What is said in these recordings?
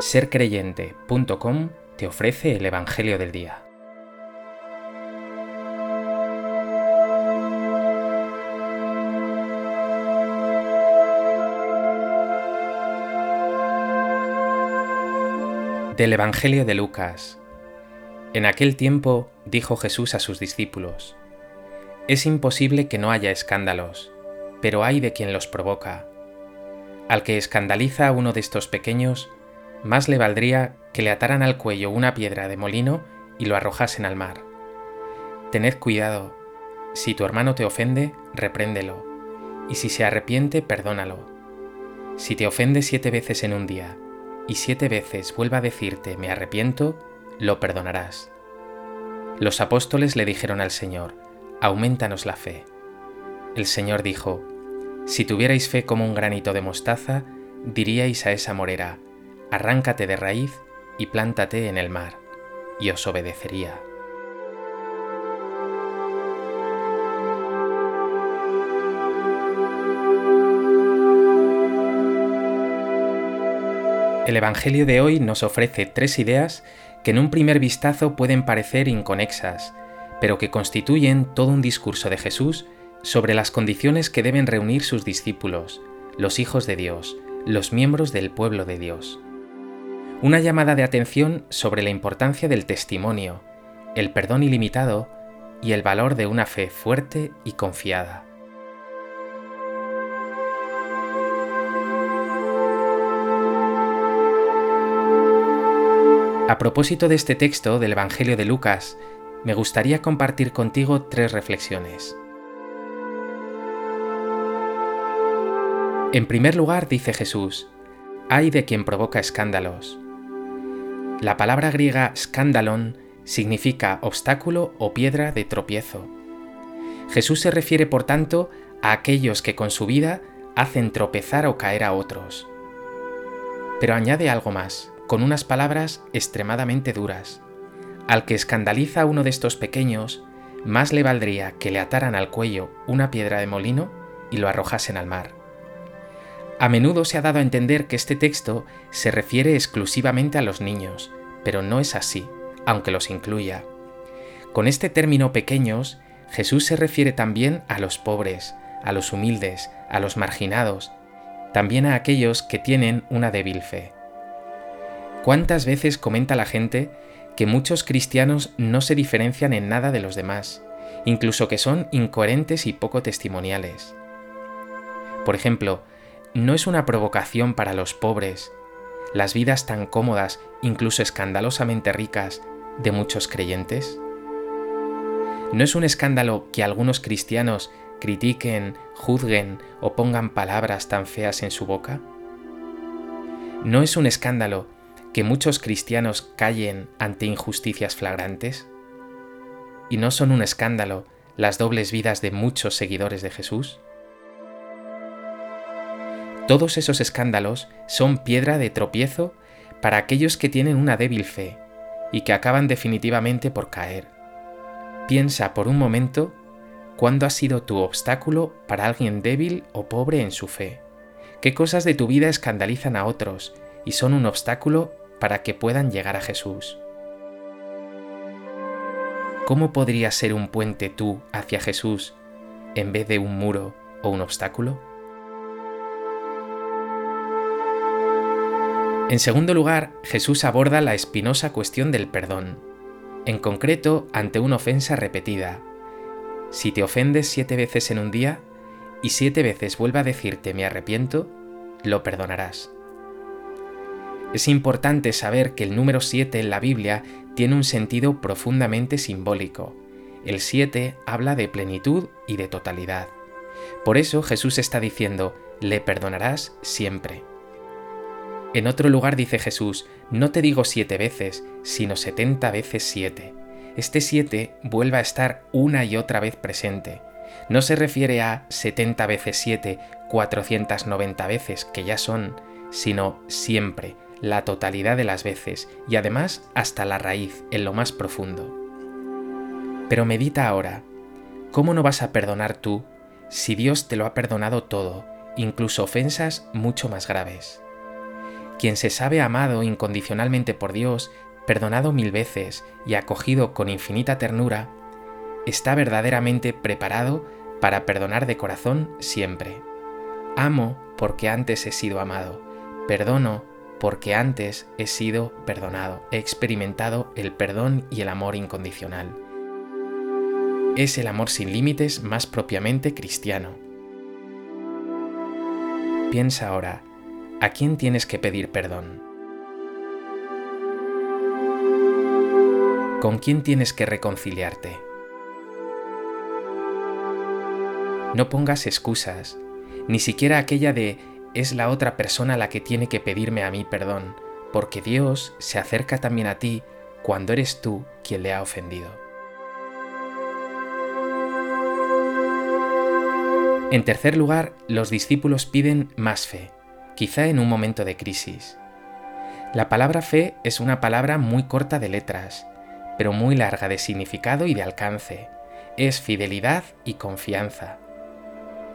sercreyente.com te ofrece el Evangelio del Día. Del Evangelio de Lucas. En aquel tiempo dijo Jesús a sus discípulos, Es imposible que no haya escándalos, pero hay de quien los provoca. Al que escandaliza a uno de estos pequeños, más le valdría que le ataran al cuello una piedra de molino y lo arrojasen al mar. Tened cuidado, si tu hermano te ofende, repréndelo, y si se arrepiente, perdónalo. Si te ofende siete veces en un día, y siete veces vuelva a decirte me arrepiento, lo perdonarás. Los apóstoles le dijeron al Señor, aumentanos la fe. El Señor dijo, si tuvierais fe como un granito de mostaza, diríais a esa morera, arráncate de raíz y plántate en el mar, y os obedecería. El Evangelio de hoy nos ofrece tres ideas que en un primer vistazo pueden parecer inconexas, pero que constituyen todo un discurso de Jesús sobre las condiciones que deben reunir sus discípulos, los hijos de Dios, los miembros del pueblo de Dios. Una llamada de atención sobre la importancia del testimonio, el perdón ilimitado y el valor de una fe fuerte y confiada. A propósito de este texto del Evangelio de Lucas, me gustaría compartir contigo tres reflexiones. En primer lugar, dice Jesús, hay de quien provoca escándalos. La palabra griega scandalon significa obstáculo o piedra de tropiezo. Jesús se refiere, por tanto, a aquellos que con su vida hacen tropezar o caer a otros. Pero añade algo más, con unas palabras extremadamente duras. Al que escandaliza a uno de estos pequeños, más le valdría que le ataran al cuello una piedra de molino y lo arrojasen al mar. A menudo se ha dado a entender que este texto se refiere exclusivamente a los niños, pero no es así, aunque los incluya. Con este término pequeños, Jesús se refiere también a los pobres, a los humildes, a los marginados, también a aquellos que tienen una débil fe. ¿Cuántas veces comenta la gente que muchos cristianos no se diferencian en nada de los demás, incluso que son incoherentes y poco testimoniales? Por ejemplo, no es una provocación para los pobres, las vidas tan cómodas, incluso escandalosamente ricas, de muchos creyentes? ¿No es un escándalo que algunos cristianos critiquen, juzguen o pongan palabras tan feas en su boca? ¿No es un escándalo que muchos cristianos callen ante injusticias flagrantes? ¿Y no son un escándalo las dobles vidas de muchos seguidores de Jesús? Todos esos escándalos son piedra de tropiezo para aquellos que tienen una débil fe y que acaban definitivamente por caer. Piensa por un momento cuándo ha sido tu obstáculo para alguien débil o pobre en su fe. ¿Qué cosas de tu vida escandalizan a otros y son un obstáculo para que puedan llegar a Jesús? ¿Cómo podrías ser un puente tú hacia Jesús en vez de un muro o un obstáculo? En segundo lugar, Jesús aborda la espinosa cuestión del perdón, en concreto ante una ofensa repetida. Si te ofendes siete veces en un día y siete veces vuelve a decirte me arrepiento, lo perdonarás. Es importante saber que el número 7 en la Biblia tiene un sentido profundamente simbólico. El 7 habla de plenitud y de totalidad. Por eso Jesús está diciendo, le perdonarás siempre. En otro lugar dice Jesús, no te digo siete veces, sino setenta veces siete. Este siete vuelve a estar una y otra vez presente. No se refiere a setenta veces siete, noventa veces, que ya son, sino siempre, la totalidad de las veces, y además hasta la raíz, en lo más profundo. Pero medita ahora, ¿cómo no vas a perdonar tú si Dios te lo ha perdonado todo, incluso ofensas mucho más graves? Quien se sabe amado incondicionalmente por Dios, perdonado mil veces y acogido con infinita ternura, está verdaderamente preparado para perdonar de corazón siempre. Amo porque antes he sido amado. Perdono porque antes he sido perdonado. He experimentado el perdón y el amor incondicional. Es el amor sin límites más propiamente cristiano. Piensa ahora, ¿a quién tienes que pedir perdón? ¿Con quién tienes que reconciliarte? No pongas excusas, ni siquiera aquella de es la otra persona la que tiene que pedirme a mí perdón, porque Dios se acerca también a ti cuando eres tú quien le ha ofendido. En tercer lugar, los discípulos piden más fe, quizá en un momento de crisis. La palabra fe es una palabra muy corta de letras, pero muy larga de significado y de alcance. Es fidelidad y confianza.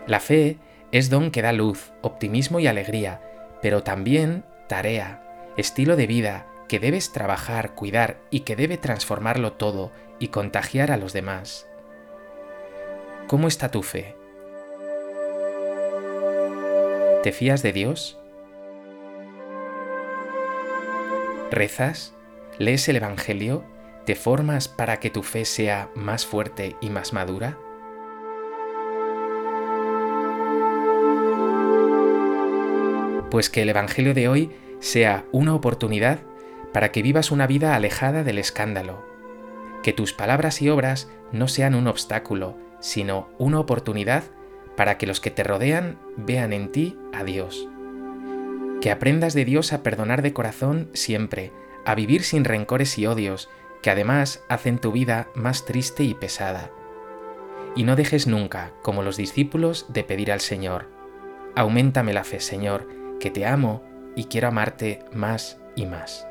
La fe es don que da luz, optimismo y alegría, pero también tarea, estilo de vida que debes trabajar, cuidar y que debe transformarlo todo y contagiar a los demás. ¿Cómo está tu fe? ¿Te fías de Dios? ¿Rezas? ¿Lees el Evangelio? ¿Te formas para que tu fe sea más fuerte y más madura? pues que el Evangelio de hoy sea una oportunidad para que vivas una vida alejada del escándalo, que tus palabras y obras no sean un obstáculo, sino una oportunidad para que los que te rodean vean en ti a Dios. Que aprendas de Dios a perdonar de corazón siempre, a vivir sin rencores y odios, que además hacen tu vida más triste y pesada. Y no dejes nunca, como los discípulos, de pedir al Señor, aumentame la fe, Señor, que te amo y quiero amarte más y más.